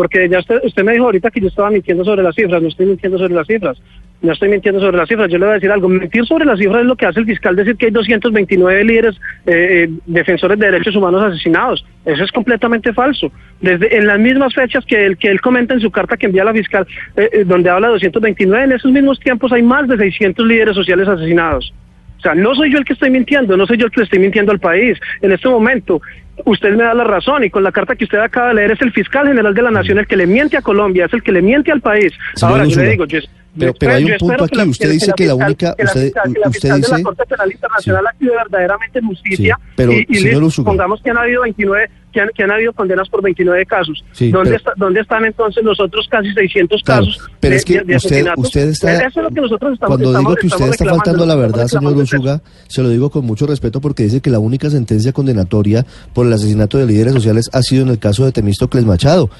porque ya usted, usted me dijo ahorita que yo estaba mintiendo sobre las cifras, no estoy mintiendo sobre las cifras, no estoy mintiendo sobre las cifras, yo le voy a decir algo, mentir sobre las cifras es lo que hace el fiscal decir que hay 229 líderes eh, eh, defensores de derechos humanos asesinados, eso es completamente falso. Desde en las mismas fechas que él, que él comenta en su carta que envía a la fiscal, eh, donde habla de 229, en esos mismos tiempos hay más de 600 líderes sociales asesinados. O sea, no soy yo el que estoy mintiendo, no soy yo el que le estoy mintiendo al país. En este momento, usted me da la razón y con la carta que usted acaba de leer es el fiscal general de la nación el que le miente a Colombia, es el que le miente al país. Ahora, yo le digo, yo, pero, pero hay un punto aquí, usted dice que la, única, usted, usted dice... la Corte Penal Internacional sí. actúe verdaderamente justicia sí, pero, y, y señor pongamos que han habido 29 que han, que han habido condenas por 29 casos. Sí, ¿Dónde, pero, está, ¿Dónde están entonces los otros casi 600 claro, casos pero de, es que de, de usted, usted está, Eso es lo que nosotros estamos, cuando estamos, digo que usted está faltando la verdad, señor Usuga, se lo digo con mucho respeto porque dice que la única sentencia condenatoria por el asesinato de líderes sociales ha sido en el caso de Temístocles Machado.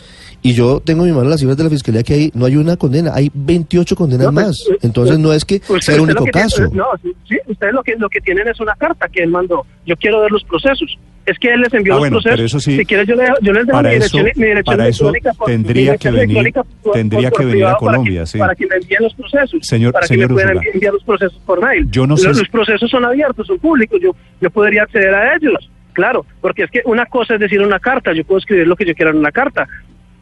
Y yo tengo en mi mano las cifras de la fiscalía que hay, no hay una condena, hay 28 condenas No, pues, más. eh, Entonces no es que sea el único que tiene- caso. no, sí, ustedes lo que, lo que tienen es una carta que él mandó. Yo quiero ver los procesos. Es que él les envió Ah, los bueno, procesos. pero eso sí, si quieres, yo, le, yo les dejo para mi eso- dirección, mi dirección para eso por- tendría que venir- electrónica por- tendría por- que venir a privado para Colombia, que- sí. Para que me envíen los procesos. Señor- para que señor me puedan enviar los procesos por mail. Yo no sé los, si- los procesos son abiertos, son públicos. Yo, yo podría acceder a ellos. Claro, porque es que una cosa es decir una carta. Yo puedo escribir lo que yo quiera en una carta.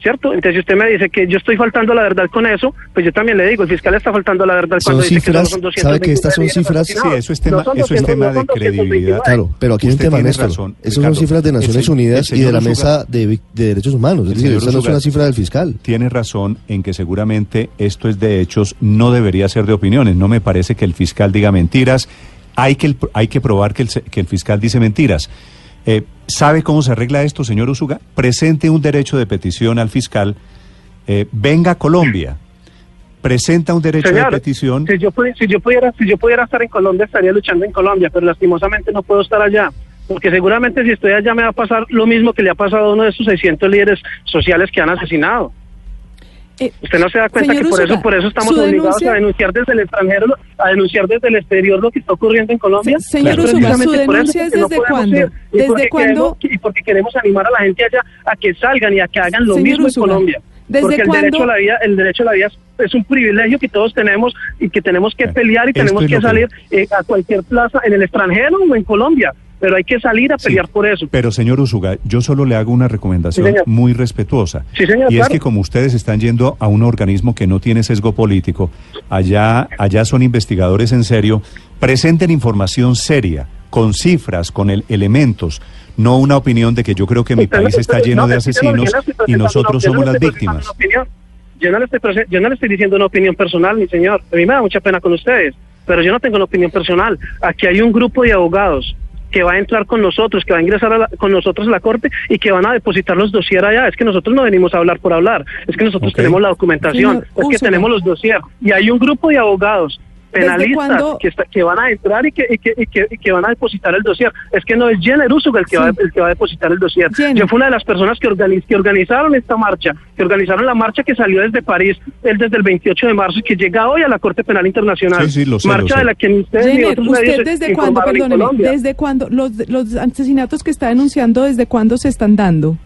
¿Cierto? Entonces, si usted me dice que yo estoy faltando a la verdad con eso, pues yo también le digo, el fiscal está faltando a la verdad Son cuando dice que cifras, solo son ¿sabe que estas son 229 cifras? Sí, eso es tema, No son eso es 200, tema no de credibilidad. 229. Claro, pero aquí hay un tema, Néstor. razón, Esas son cifras de Naciones Unidas el y de la Usuga- Mesa de, Derechos Humanos. Es decir, esta no es una cifra del fiscal. Tiene razón en que seguramente esto es de hechos, no debería ser de opiniones. No me parece que el fiscal diga mentiras. Hay que, el- hay que probar que el, se- que el fiscal dice mentiras. Eh, ¿Sabe cómo se arregla esto, señor Usuga? Presente un derecho de petición al fiscal. eh, venga a Colombia. Presenta un derecho Señor, de petición. Si yo, si, yo pudiera, si yo pudiera estar en Colombia, estaría luchando en Colombia, pero lastimosamente no puedo estar allá. Porque seguramente si estoy allá me va a pasar lo mismo que le ha pasado a uno de esos 600 líderes sociales que han asesinado. Eh, Usted no se da cuenta que por Usuga, eso, por eso estamos obligados denuncia- a denunciar desde el extranjero, a denunciar desde el exterior lo que está ocurriendo en Colombia. Se- señor Es Usuga, precisamente su por eso, denuncia es no desde podemos cuándo? ir, y ¿Desde porque cuándo? queremos- Y porque queremos animar a la gente allá a que salgan y a que hagan lo Señor mismo Usuga, en Colombia. ¿desde porque el derecho a la vida, el derecho a la vida es, es un privilegio que todos tenemos y que tenemos que Bueno, pelear y tenemos que- salir eh, a cualquier plaza en el extranjero o en Colombia, pero hay que salir a Sí, pelear por eso. Pero, señor Usuga, yo solo le hago una recomendación Sí, muy respetuosa. Sí, señor, y es que como ustedes están yendo a un organismo que no tiene sesgo político, allá, allá son investigadores en serio, presenten información seria, con cifras, con el- elementos, no una opinión de que yo creo que mi país está lleno no, de asesinos y nosotros somos las víctimas. Yo no, le estoy yo no le estoy diciendo una opinión personal, mi señor. A mí me da mucha pena con ustedes, pero yo no tengo una opinión personal. Aquí hay un grupo de abogados que va a entrar con nosotros, que va a ingresar a la- con nosotros a la corte y que van a depositar los dossier allá. Es que nosotros no venimos a hablar por hablar, es que nosotros tenemos la documentación, Señor es que tenemos los dossier. Y hay un grupo de abogados ¿Desde penalistas que, está- que van a entrar y que, y que, y que, y que van a depositar el dossier. Es que no es Jenner Usuga el que, Sí. va, el que va a depositar el dossier. Jenner. Yo fui una de las personas que, organiz- que organizaron esta marcha, que organizaron la marcha que salió desde París el desde el 28 de marzo y que llega hoy a la Corte Penal Internacional. Sí, sí, lo sé, marcha lo sé. de la que ni ustedes ni Jenner, otros medios ¿usted desde cuándo, perdóneme, desde cuándo, los, los asesinatos que está denunciando, desde cuándo se están dando?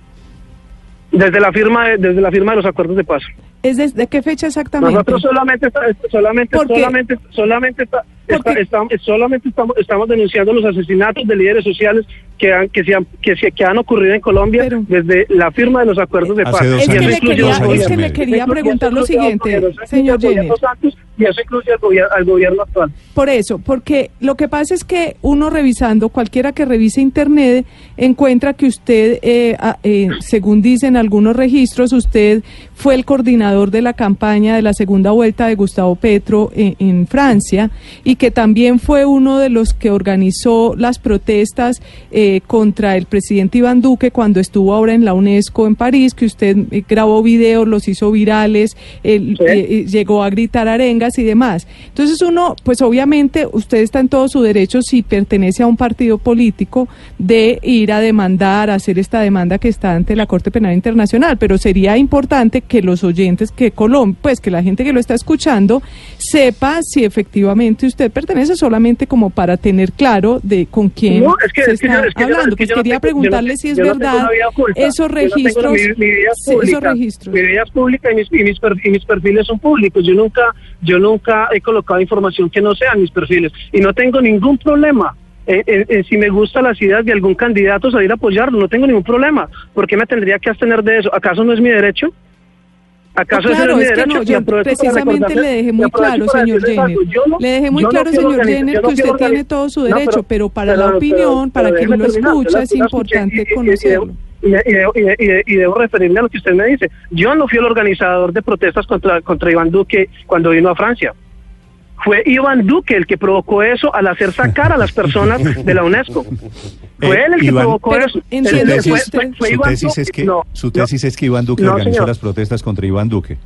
Desde la firma de, desde la firma de los acuerdos de paz. ¿Es desde qué fecha exactamente? Nosotros solamente está- solamente solamente solamente está- está- estamos, solamente estamos, estamos denunciando los asesinatos de líderes sociales que han que se han, que, se- que han ocurrido en Colombia Pero- desde la firma de los acuerdos de paz. Es Y que le quería, al dos años es gobierno. que le quería preguntar lo siguiente, gobierno, señor Jenner. y eso incluye al, gobier- al gobierno actual. Por eso, porque lo que pasa es que uno revisando, cualquiera que revise Internet, encuentra que usted, eh, a- eh, según dicen algunos registros, usted fue el coordinador de la campaña de la segunda vuelta de Gustavo Petro en, en Francia y que también fue uno de los que organizó las protestas eh, contra el presidente Iván Duque cuando estuvo ahora en la UNESCO en París, que usted eh, grabó videos, los hizo virales, él, Sí. eh, eh, llegó a gritar arengas y demás. Entonces uno, pues obviamente usted está en todo su derecho si pertenece a un partido político de ir a demandar, a hacer esta demanda que está ante la Corte Penal Internacional, pero sería importante que los oyentes que Colombia, pues que la gente que lo está escuchando sepa si efectivamente usted pertenece solamente como para tener claro de con quién No, es que- se es que está es que hablando. Pues quería preguntarle si es verdad esos registros, mi, vida es esos pública. registros. Mi vida es pública y mis, y mis, per- y mis perfiles son públicos. Yo nunca, yo nunca he colocado información que no sea en mis perfiles y no tengo ningún problema. En, en- en si me gustan las ideas de algún candidato salir a apoyarlo, no tengo ningún problema. ¿Por qué me tendría que abstener de eso? ¿Acaso no es mi derecho? ¿Acaso No, claro, es es que no, yo precisamente le dejé muy claro, señor Jenner. no- Le dejé muy claro, señor Jenner, que usted tiene todo su derecho, pero para la pero- opinión, para pero quien lo escucha, es importante conocerlo. Y- y- y debo referirme a lo que usted me dice. Yo no fui el organizador de protestas contra, contra Iván Duque cuando vino a Francia. Fue Iván Duque el que provocó eso al hacer sacar a las personas de la UNESCO. Fue Eh, él el que Iván- provocó eso. Él- que fue- fue- fue Su Iván tesis, es que, No, su no. tesis es que Iván Duque No, organizó señor. las protestas contra Iván Duque.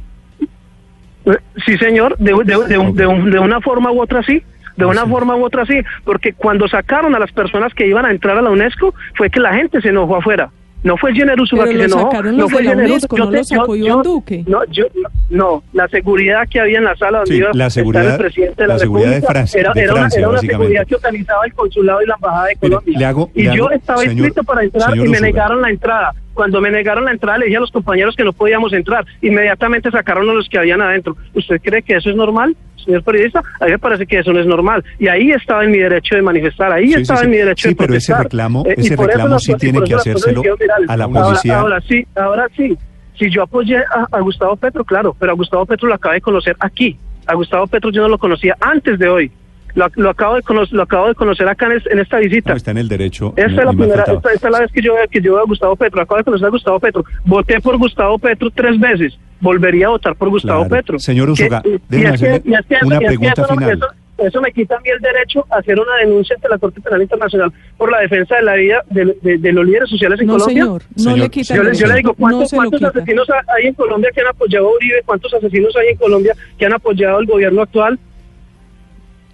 Sí, señor, de, de- de un- de un- de una forma u otra sí. De una Sí. forma u otra sí, porque cuando sacaron a las personas que iban a entrar a la UNESCO fue que la gente se enojó afuera. No fue Jenner Usuga que lo se enojó. sacaron no los fue Jenner Usuga. no lo sacó Iván Duque. No, yo, no, la seguridad que había en la sala donde Sí, iba la seguridad- el presidente de la, la seguridad de República Francia- era, de era una- Francia, era una básicamente. seguridad que organizaba el consulado y la embajada de Mire, Colombia. le hago- y le yo hago- estaba señor- inscrito para entrar y me Usuga. negaron la entrada. Cuando me negaron la entrada, le dije a los compañeros que no podíamos entrar. Inmediatamente sacaron a los que habían adentro. ¿Usted cree que eso es normal, señor periodista? A mí me parece que eso no es normal. Y ahí estaba en mi derecho de manifestar, ahí Sí, sí, estaba sí. en mi derecho Sí, de pero ese protestar. reclamo- Eh, y ese reclamo las sí tiene que hacérselo a la Ahora- policía. Ahora, sí, ahora sí. Si yo apoyé a, a Gustavo Petro, claro, pero a Gustavo Petro lo acabé de conocer aquí. A Gustavo Petro yo no lo conocía antes de hoy. Lo, lo acabo de conocer, lo acabo de conocer acá en, es- en esta visita. No, está en el derecho. Esta es la primera, esta, esta es la vez que yo veo que yo veo a Gustavo Petro. Acabo de conocer a Gustavo Petro. Voté por Gustavo Petro tres veces. Volvería a votar por Gustavo Claro. Petro. Señor Usuga, déjeme es que- hacerle una y es que pregunta final. Eso, eso me quita a mí el derecho a hacer una denuncia ante la Corte Penal Internacional por la defensa de la vida de, de- de los líderes sociales en No, Colombia. señor, no Señor, le quita Yo el le, yo le digo, ¿cuántos, no cuántos asesinos hay en Colombia que han apoyado a Uribe? ¿Cuántos asesinos hay en Colombia que han apoyado al gobierno actual?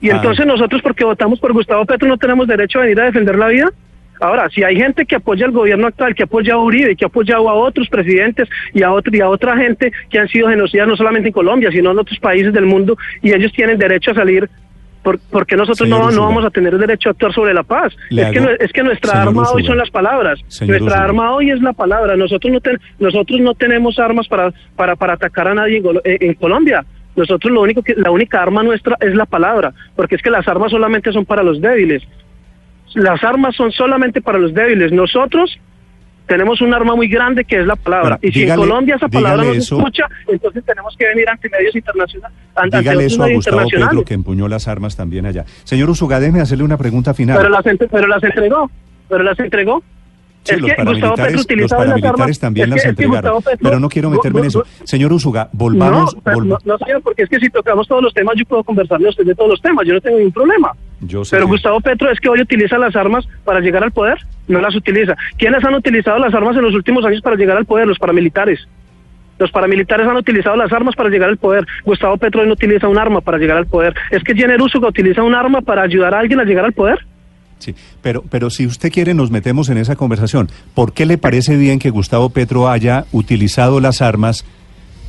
Y Ah. entonces nosotros, porque votamos por Gustavo Petro, no tenemos derecho a venir a defender la vida. Ahora, si hay gente que apoya al gobierno actual, que apoya a Uribe, que ha apoyado a otros presidentes y a, otro, y a otra gente que han sido genocidas no solamente en Colombia, sino en otros países del mundo, y ellos tienen derecho a salir, ¿por, porque nosotros no, no vamos a tener derecho a actuar sobre la paz? Es que, no- es que nuestra Señor arma hoy son las palabras. Señor nuestra arma hoy es la palabra. Nosotros no, ten- nosotros no tenemos armas para, para, para atacar a nadie en, eh, en Colombia. Nosotros lo único que, la única arma nuestra es la palabra, porque es que las armas solamente son para los débiles. Las armas son solamente para los débiles. Nosotros tenemos un arma muy grande que es la palabra. Y si dígale- en Colombia esa palabra no se eso. escucha, entonces tenemos que venir ante medios internacionales. ante Dígale eso a medios Gustavo Pedro, que empuñó las armas también allá. Señor Usuga, déjeme hacerle una pregunta final. Pero las, pero las entregó. Pero las entregó. Sí, es los paramilitares, los paramilitares armas. también las entregaron. Pero no quiero meterme en eso. Señor Usuga, volvamos. no, volva- no, no, señor, porque es que si tocamos todos los temas, yo puedo conversarle a usted de todos los temas, yo no tengo ningún problema. Yo sé Pero que- Gustavo Petro es que hoy utiliza las armas para llegar al poder, no las utiliza. ¿Quiénes han utilizado las armas en los últimos años para llegar al poder? Los paramilitares. Los paramilitares han utilizado las armas para llegar al poder. Gustavo Petro hoy no utiliza un arma para llegar al poder. ¿Es que Jenner Usuga utiliza un arma para ayudar a alguien a llegar al poder? Sí, pero, pero si usted quiere nos metemos en esa conversación. ¿Por qué le parece bien que Gustavo Petro haya utilizado las armas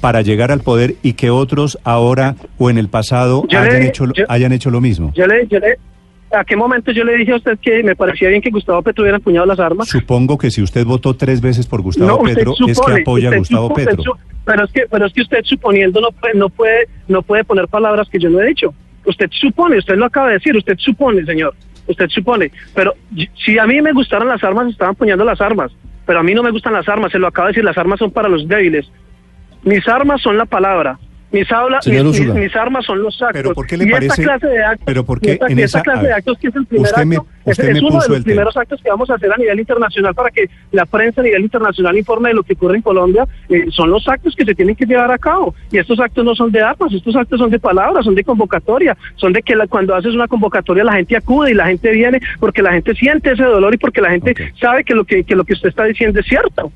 para llegar al poder y que otros ahora o en el pasado Yo hayan, le- hecho, lo- yo- hayan hecho lo mismo? Yo le, yo le, ¿A qué momento yo le dije a usted que me parecía bien que Gustavo Petro hubiera empuñado las armas? Supongo que si usted votó tres veces por Gustavo usted Petro es que supone, apoya a Gustavo supo- Petro. su- pero es que pero es que usted suponiendo no puede, no puede no puede poner palabras que yo no he dicho. Usted supone, usted lo acaba de decir, usted supone, señor. Usted supone, pero si a mí me gustaran las armas, estaban poniendo las armas, pero a mí no me gustan las armas, se lo acaba de decir, las armas son para los débiles. Mis armas son la palabra. Mis, habla, Señor mis, mis- Úrsula. mis armas son los actos. Pero ¿por qué le y parece- esta clase de actos, pero por y qué esta, en y esta esa- clase de actos que es el primer usted me- acto, es, usted es me uno de los tema. primeros actos que vamos a hacer a nivel internacional para que la prensa a nivel internacional informe de lo que ocurre en Colombia, eh, son los actos que se tienen que llevar a cabo. Y estos actos no son de armas, estos actos son de palabras, son de convocatoria, son de que la- cuando haces una convocatoria la gente acude y la gente viene porque la gente siente ese dolor y porque la gente sabe que lo que, que lo que usted está diciendo es cierto.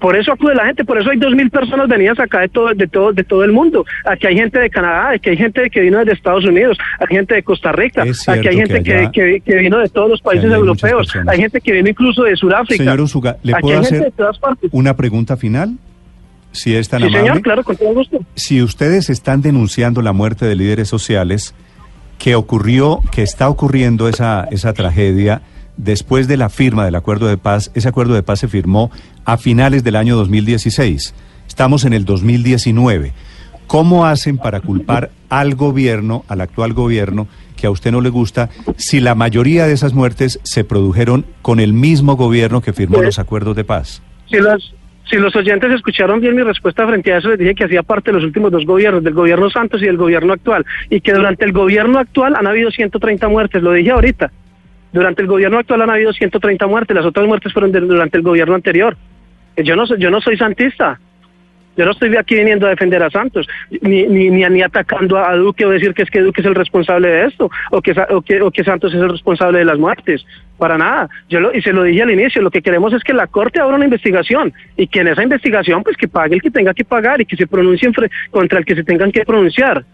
Por eso acude la gente, por eso hay dos mil personas venidas acá de todo, de todo, de todo el mundo. Aquí hay gente de Canadá, aquí hay gente que vino desde Estados Unidos, hay gente de Costa Rica, aquí hay gente que que, que, vino de todos los países hay europeos, hay gente que vino incluso de Sudáfrica. Señor Usuga, ¿le aquí puedo hay gente hacer de todas partes. una pregunta final? Si es tan Sí, amable. señor, claro, con todo gusto. Si ustedes están denunciando la muerte de líderes sociales, que ocurrió, que está ocurriendo esa, esa tragedia después de la firma del acuerdo de paz, ese acuerdo de paz se firmó a finales del año 2016. Estamos en el 2019. ¿Cómo hacen para culpar al gobierno, al actual gobierno, que a usted no le gusta, si la mayoría de esas muertes se produjeron con el mismo gobierno que firmó los acuerdos de paz? Si los, si los oyentes escucharon bien mi respuesta frente a eso, les dije que hacía parte de los últimos dos gobiernos, del gobierno Santos y del gobierno actual, y que durante el gobierno actual han habido 130 muertes, lo dije ahorita. Durante el gobierno actual han habido 130 muertes, las otras muertes fueron durante el gobierno anterior. Eh, Yo no, yo no soy santista. Yo no estoy aquí viniendo a defender a Santos, ni, ni, ni, ni atacando a Duque o decir que es que Duque es el responsable de esto, o que, o que, o que Santos es el responsable de las muertes. Para nada. Yo lo, y se lo dije al inicio, lo que queremos es que la Corte abra una investigación y que en esa investigación pues que pague el que tenga que pagar y que se pronuncie contra el que se tengan que pronunciar.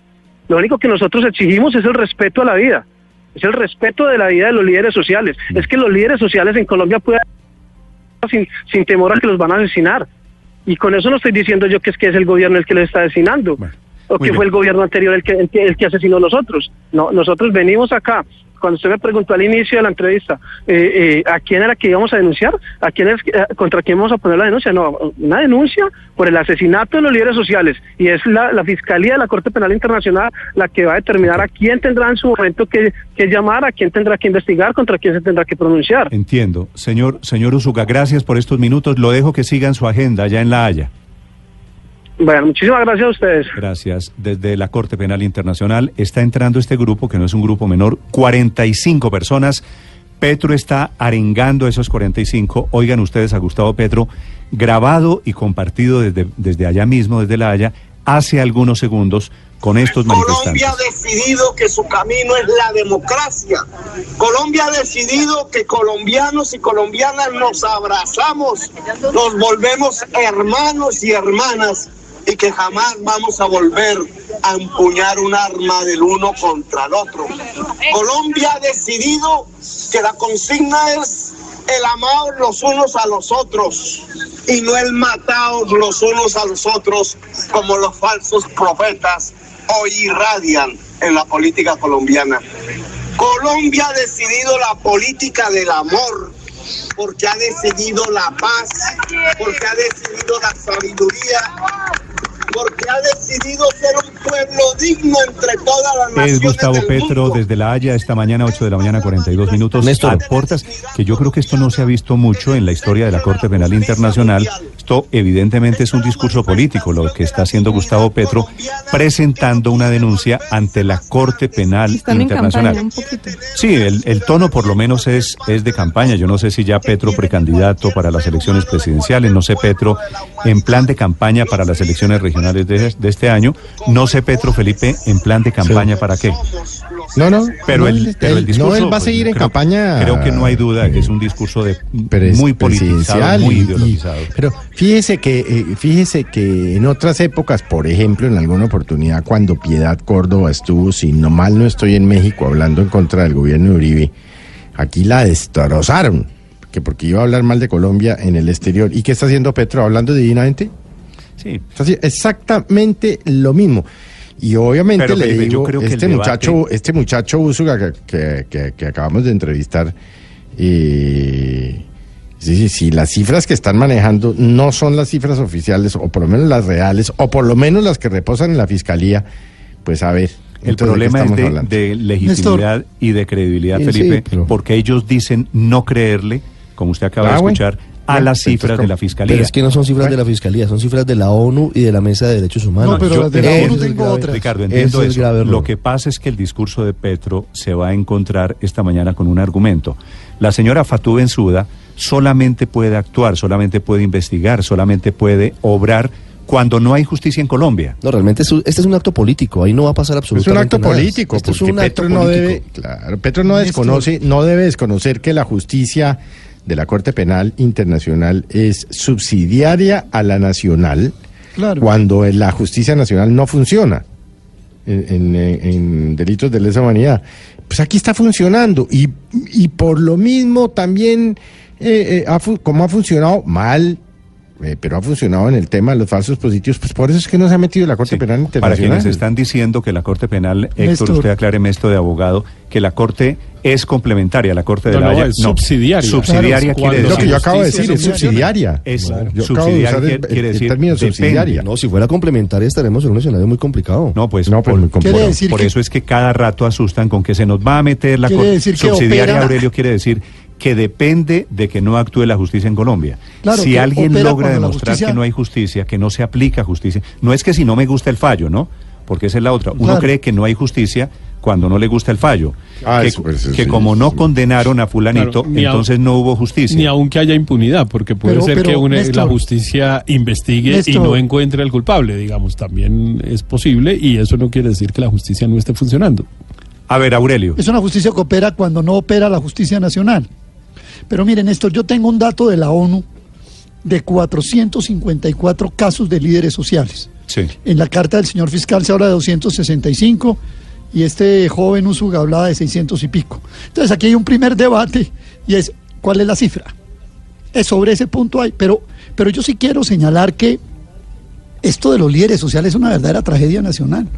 Lo único que nosotros exigimos es el respeto a la vida, es el respeto de la vida de los líderes sociales. Es que los líderes sociales en Colombia puedan sin, sin temor a que los van a asesinar. Y con eso no estoy diciendo yo que es que es el gobierno el que les está asesinando. Bueno, o que bien. fue el gobierno anterior el que, el que, el que asesinó a nosotros. No, nosotros venimos acá. Cuando usted me preguntó al inicio de la entrevista, eh, eh, ¿a quién era que íbamos a denunciar? ¿A quién es, eh, ¿Contra quién vamos a poner la denuncia? No, una denuncia por el asesinato de los líderes sociales. Y es la, Fiscalía de la Corte Penal Internacional la que va a determinar a quién tendrá en su momento que, que llamar, a quién tendrá que investigar, contra quién se tendrá que pronunciar. Entiendo. Señor, señor Usuga, gracias por estos minutos. Lo dejo que sigan su agenda allá en La Haya. Bueno, muchísimas gracias a ustedes. Gracias. Desde la Corte Penal Internacional está entrando este grupo, que no es un grupo menor, 45 personas. Petro está arengando a esos 45. Oigan ustedes a Gustavo Petro, grabado y compartido desde, desde allá mismo, desde La Haya, hace algunos segundos con estos manifestantes. Colombia ha decidido que su camino es la democracia. Colombia ha decidido que colombianos y colombianas nos abrazamos, nos volvemos hermanos y hermanas y que jamás vamos a volver a empuñar un arma del uno contra el otro. Colombia ha decidido que la consigna es el amados los unos a los otros y no el mataos los unos a los otros como los falsos profetas hoy irradian en la política colombiana. Colombia ha decidido la política del amor porque ha decidido la paz, porque ha decidido la sabiduría, porque ha decidido ser un pueblo digno entre todas las naciones Es Gustavo del Petro mundo. desde La Haya esta mañana, 8 de la mañana, 42 minutos. Néstor. Aportas que yo creo que esto no se ha visto mucho en la historia de la Corte Penal Internacional. Esto evidentemente es un discurso político, lo que está haciendo Gustavo Petro, presentando una denuncia ante la Corte Penal Están en campaña Internacional. un poquito. Sí, el, el tono por lo menos es, es de campaña. Yo no sé si ya Petro precandidato para las elecciones presidenciales, no sé Petro en plan de campaña para las elecciones regionales de, de este año, no sé Petro Felipe en plan de campaña para qué. No, no. Pero, no, el, pero discurso... No, él va a pues, seguir en creo- campaña. Creo que no hay duda que es un discurso de pres- muy politizado, presidencial muy y- y- ideologizado. pero fíjese que eh, fíjese que en otras épocas, por ejemplo, en alguna oportunidad cuando Piedad Córdoba estuvo, si no mal no estoy en México hablando en contra del gobierno de Uribe, aquí la destrozaron, que porque iba a hablar mal de Colombia en el exterior. ¿Y qué está haciendo Petro hablando divinamente? Sí, exactamente lo mismo. Y obviamente Pero, le Felipe, yo digo, creo que el este debate- muchacho, este muchacho Úsuga que, que, que- que acabamos de entrevistar, eh, sí, sí, sí, las cifras que están manejando no son las cifras oficiales, o por lo menos las reales, o por lo menos las que reposan en la fiscalía, pues a ver. el entonces, ¿de qué problema es de, legitimidad y de credibilidad, Sí, Felipe, sí, pero- porque ellos dicen no creerle, como usted acaba Ah, de bueno. A las entonces, cifras de la Fiscalía. Pero es que no son cifras de la Fiscalía, son cifras de la ONU y de la Mesa de Derechos Humanos. No, pero yo- las de la ONU es tengo otras. Ricardo, entiendo es eso. Lo que pasa es que el discurso de Petro se va a encontrar esta mañana con un argumento. La señora Fatou Bensouda solamente puede actuar, solamente puede investigar, solamente puede obrar cuando no hay justicia en Colombia. No, realmente es un- este es un acto político, ahí no va a pasar Es absolutamente un acto nada. político, Esto es porque un acto Petro no político. debe, claro, Petro no desconoce, no debe desconocer que la justicia de la Corte Penal Internacional es subsidiaria a la nacional Claro. cuando la justicia nacional no funciona en, en- en delitos de lesa humanidad. Pues aquí está funcionando y, y por lo mismo también, eh, eh, ha como ha funcionado mal, eh, pero ha funcionado en el tema de los falsos positivos, pues por eso es que no se ha metido la Corte Sí, Penal Para Internacional. quienes están diciendo que la Corte Penal, Héctor, Néstor. usted acláreme esto de abogado, que la Corte es complementaria, la Corte de No, la no, Haya. es subsidiaria. Subsidiaria Claro, quiere Es lo decir... que yo acabo de decir, es subsidiaria. subsidiaria. Es- Yo acabo de subsidiaria usar el, quiere- quiere el decir término depende. subsidiaria. No, si fuera complementaria estaremos en un escenario muy complicado. No, pues, No, pues, por, decir por que- eso es que cada rato asustan con que se nos va a meter la Quiere Corte decir que subsidiaria. opera- Aurelio quiere decir que depende de que no actúe la justicia en Colombia. Claro, si alguien logra demostrar justicia- que no hay justicia, que no se aplica justicia, no es que si no me gusta el fallo, ¿no? Porque esa es la otra. Uno Claro. cree que no hay justicia cuando no le gusta el fallo. Ah, que eso, pues, eso que sí, como no sí. condenaron a fulanito, Claro, ni a- entonces no hubo justicia. Ni aunque haya impunidad, porque puede Pero- ser pero, que una- la justicia investigue y no encuentre al culpable, digamos, también es posible y eso no quiere decir que la justicia no esté funcionando. A ver, Aurelio. Es una justicia que opera cuando no opera la justicia nacional. Pero miren, Néstor, yo tengo un dato de la ONU de 454 casos de líderes sociales. Sí. En la carta del señor fiscal se habla de 265 y este joven Usuga hablaba de 600 y pico. Entonces aquí hay un primer debate y es ¿cuál es la cifra? Es sobre ese punto hay, pero, pero yo sí quiero señalar que esto de los líderes sociales es una verdadera tragedia nacional.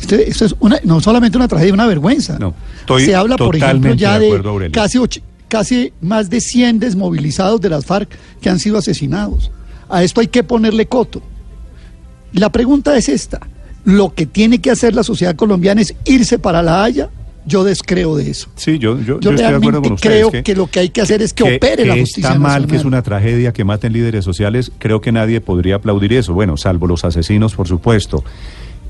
Este- esto es una, no solamente una tragedia, una vergüenza. No, estoy Se habla, por ejemplo, ya de de, casi, och- casi más de 100 desmovilizados de las FARC que han sido asesinados. A esto hay que ponerle coto. La pregunta es esta. Lo que tiene que hacer la sociedad colombiana es irse para la Haya. Yo descreo de eso. Sí, yo, yo, Yo yo estoy de acuerdo realmente con ustedes. creo que, lo que hay que hacer es que, opere la justicia Está mal, nacional. que es una tragedia que maten líderes sociales. Creo que nadie podría aplaudir eso. Bueno, salvo los asesinos, por supuesto.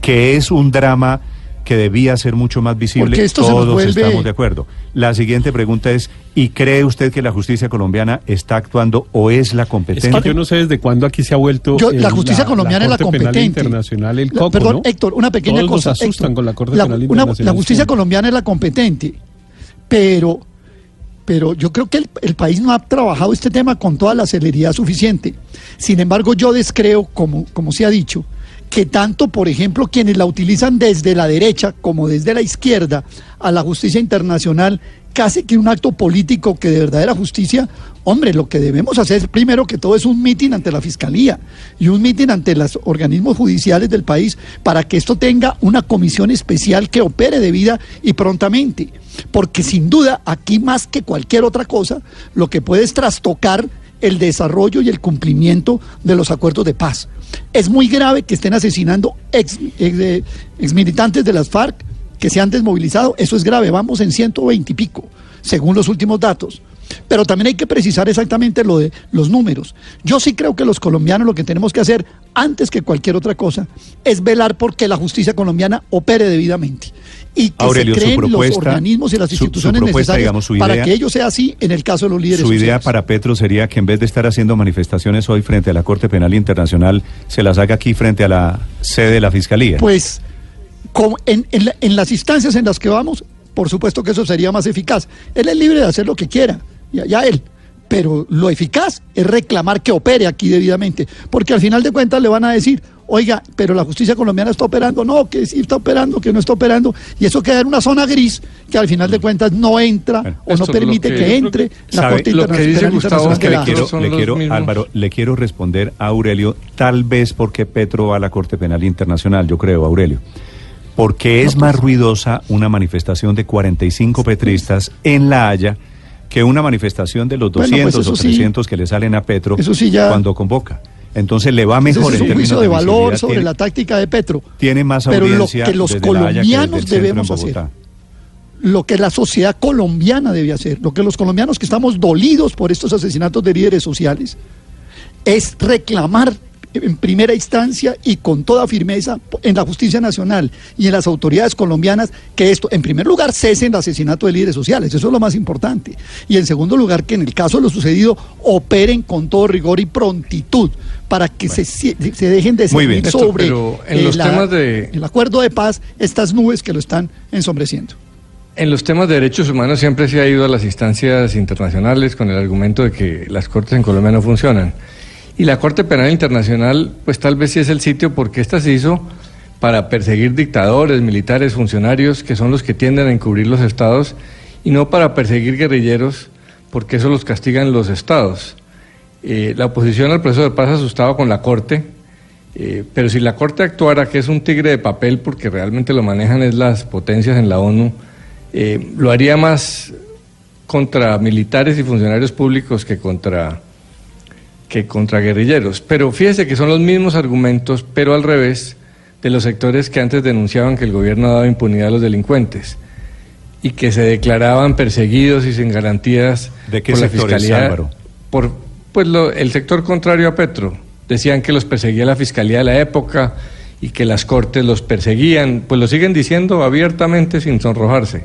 Que es un drama que debía ser mucho más visible. Porque esto Todos vuelve- estamos de acuerdo. La siguiente pregunta es: ¿y cree usted que la justicia colombiana está actuando o es la Es competente? que yo no sé desde cuándo aquí se ha vuelto. Yo- la justicia colombiana es la competente. Internacional, el La- coco, perdón, ¿no? Héctor, una pequeña Todos cosa. Nos asustan Héctor. con la Corte La- Penal una- Internacional. la justicia colombiana es la competente, pero, pero yo creo que el, el país no ha trabajado este tema con toda la celeridad suficiente. Sin embargo, yo descreo, como, como se ha dicho, que tanto, por ejemplo, quienes la utilizan desde la derecha como desde la izquierda a la justicia internacional, casi que un acto político que de verdadera justicia, hombre, lo que debemos hacer primero que todo es un mitin ante la fiscalía y un mitin ante los organismos judiciales del país para que esto tenga una comisión especial que opere debida y prontamente. Porque sin duda, aquí más que cualquier otra cosa, lo que puede es trastocar el desarrollo y el cumplimiento de los acuerdos de paz. Es muy grave que estén asesinando ex, ex, eh, exmilitantes de las FARC que se han desmovilizado. Eso es grave, vamos en 120 y pico, según los últimos datos. Pero también hay que precisar exactamente lo de los números. Yo sí creo que los colombianos lo que tenemos que hacer, antes que cualquier otra cosa, es velar porque la justicia colombiana opere debidamente. Y que Aurelio, se creen los organismos y las su- su instituciones propuesta, necesarias digamos, su para idea- que ello sea así en el caso de los líderes Su idea sociales. para Petro sería que en vez de estar haciendo manifestaciones hoy frente a la Corte Penal Internacional, se las haga aquí frente a la sede de la Fiscalía. Pues como en, en la- en las instancias en las que vamos, por supuesto que eso sería más eficaz. Él es libre de hacer lo que quiera, ya, ya él. Pero lo eficaz es reclamar que opere aquí debidamente, porque al final de cuentas le van a decir, oiga, pero la justicia colombiana está operando, no, que sí está operando, que no está operando, y eso queda en una zona gris que al final de cuentas no entra Bueno, o no permite que- entre que- la ¿sabe? Corte Lo que dice Internacional Gustavo es que le quiero, le. Álvaro, le quiero responder a Aurelio, tal vez porque Petro va a la Corte Penal Internacional, yo creo, Aurelio. Porque es más ruidosa una manifestación de 45 petristas en La Haya que una manifestación de los Bueno, 200 pues o sí. 300 que le salen a Petro Eso sí ya- cuando convoca. Entonces le va mejor es en un juicio de valor sobre tiene- la táctica de Petro. Tiene más Pero lo que los que colombianos debemos hacer. Lo que la sociedad colombiana debe hacer, lo que los colombianos que estamos dolidos por estos asesinatos de líderes sociales, es reclamar en primera instancia y con toda firmeza en la justicia nacional y en las autoridades colombianas que esto, en primer lugar, cesen el asesinato de líderes sociales, eso es lo más importante. Y en segundo lugar, que en el caso de lo sucedido operen con todo rigor y prontitud para que se, se dejen de Muy bien. sobre pero en los la- temas de- el acuerdo de paz estas nubes que lo están ensombreciendo. En los temas de derechos humanos siempre se ha ido a las instancias internacionales con el argumento de que las cortes en Colombia no funcionan. Y la Corte Penal Internacional, pues tal vez sí es el sitio porque esta se hizo para perseguir dictadores, militares, funcionarios, que son los que tienden a encubrir los estados, y no para perseguir guerrilleros, porque eso los castigan los estados. Eh, la oposición al proceso de paz asustaba con la Corte, eh, pero si la Corte actuara, que es un tigre de papel, porque realmente lo manejan es las potencias en la ONU, eh, lo haría más contra militares y funcionarios públicos que contra, que contra guerrilleros. Pero fíjese que son los mismos argumentos, pero al revés de los sectores que antes denunciaban que el gobierno daba impunidad a los delincuentes y que se declaraban perseguidos y sin garantías ¿De qué por la fiscalía. Álvaro? Por pues lo- el sector contrario a Petro. Decían que los perseguía la fiscalía de la época y que las cortes los perseguían. Pues lo siguen diciendo abiertamente sin sonrojarse.